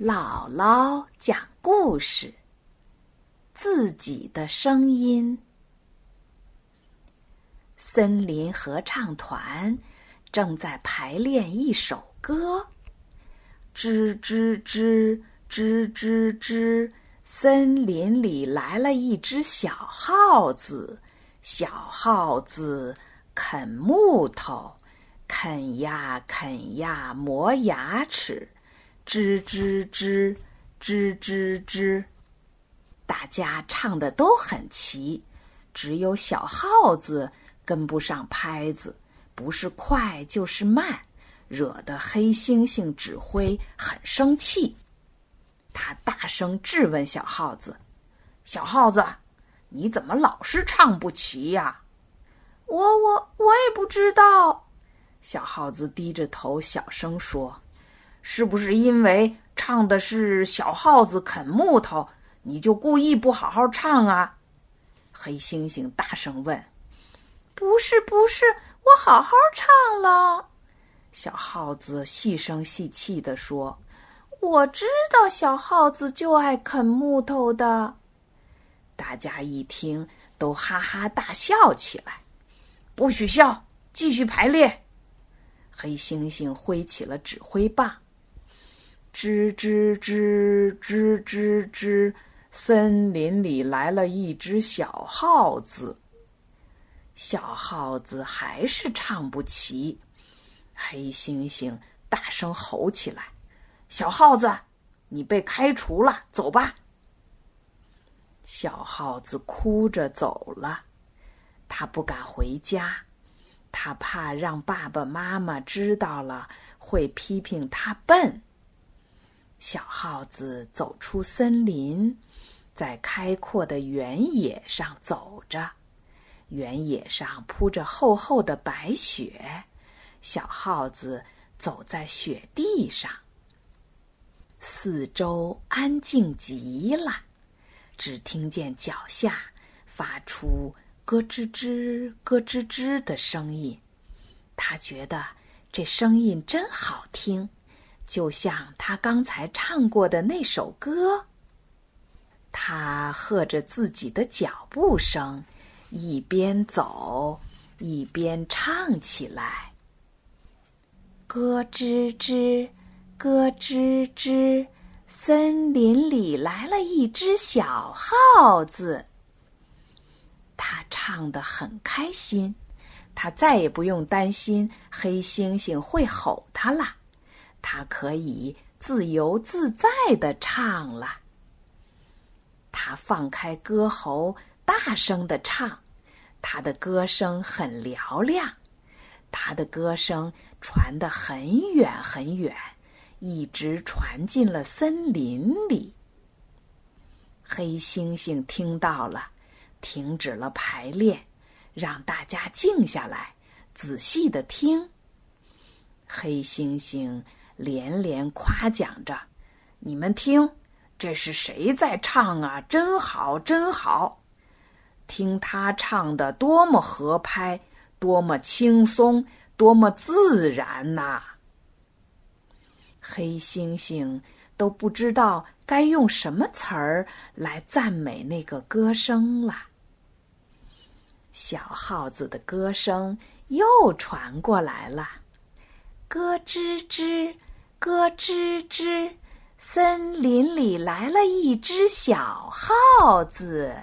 姥姥讲故事。自己的声音。森林合唱团正在排练一首歌。吱吱吱吱吱吱，森林里来了一只小耗子。小耗子啃木头，啃呀啃呀，磨牙齿。吱吱吱，吱吱吱，大家唱的都很齐，只有小耗子跟不上拍子，不是快就是慢，惹得黑猩猩指挥很生气。他大声质问小耗子：“小耗子，你怎么老是唱不齐呀？”“我我我也不知道。”小耗子低着头小声说。是不是因为唱的是小耗子啃木头，你就故意不好好唱啊？黑猩猩大声问。不是，不是，我好好唱了。小耗子细声细气地说：“我知道小耗子就爱啃木头的。”大家一听，都哈哈大笑起来。不许笑，继续排练。黑猩猩挥起了指挥棒。吱吱吱吱吱吱，森林里来了一只小耗子。小耗子还是唱不齐，黑猩猩大声吼起来：“小耗子，你被开除了，走吧！”小耗子哭着走了，他不敢回家，他怕让爸爸妈妈知道了会批评他笨。小耗子走出森林，在开阔的原野上走着。原野上铺着厚厚的白雪，小耗子走在雪地上。四周安静极了，只听见脚下发出咯吱吱、咯吱吱的声音。他觉得这声音真好听。就像他刚才唱过的那首歌，他和着自己的脚步声，一边走一边唱起来：“咯吱吱，咯吱吱，森林里来了一只小耗子。”他唱得很开心，他再也不用担心黑猩猩会吼他了。他可以自由自在的唱了。他放开歌喉，大声的唱，他的歌声很嘹亮，他的歌声传得很远很远，一直传进了森林里。黑猩猩听到了，停止了排练，让大家静下来，仔细的听。黑猩猩。连连夸奖着：“你们听，这是谁在唱啊？真好，真好！听他唱的多么合拍，多么轻松，多么自然呐！”黑猩猩都不知道该用什么词儿来赞美那个歌声了。小耗子的歌声又传过来了，咯吱吱。咯吱吱，森林里来了一只小耗子。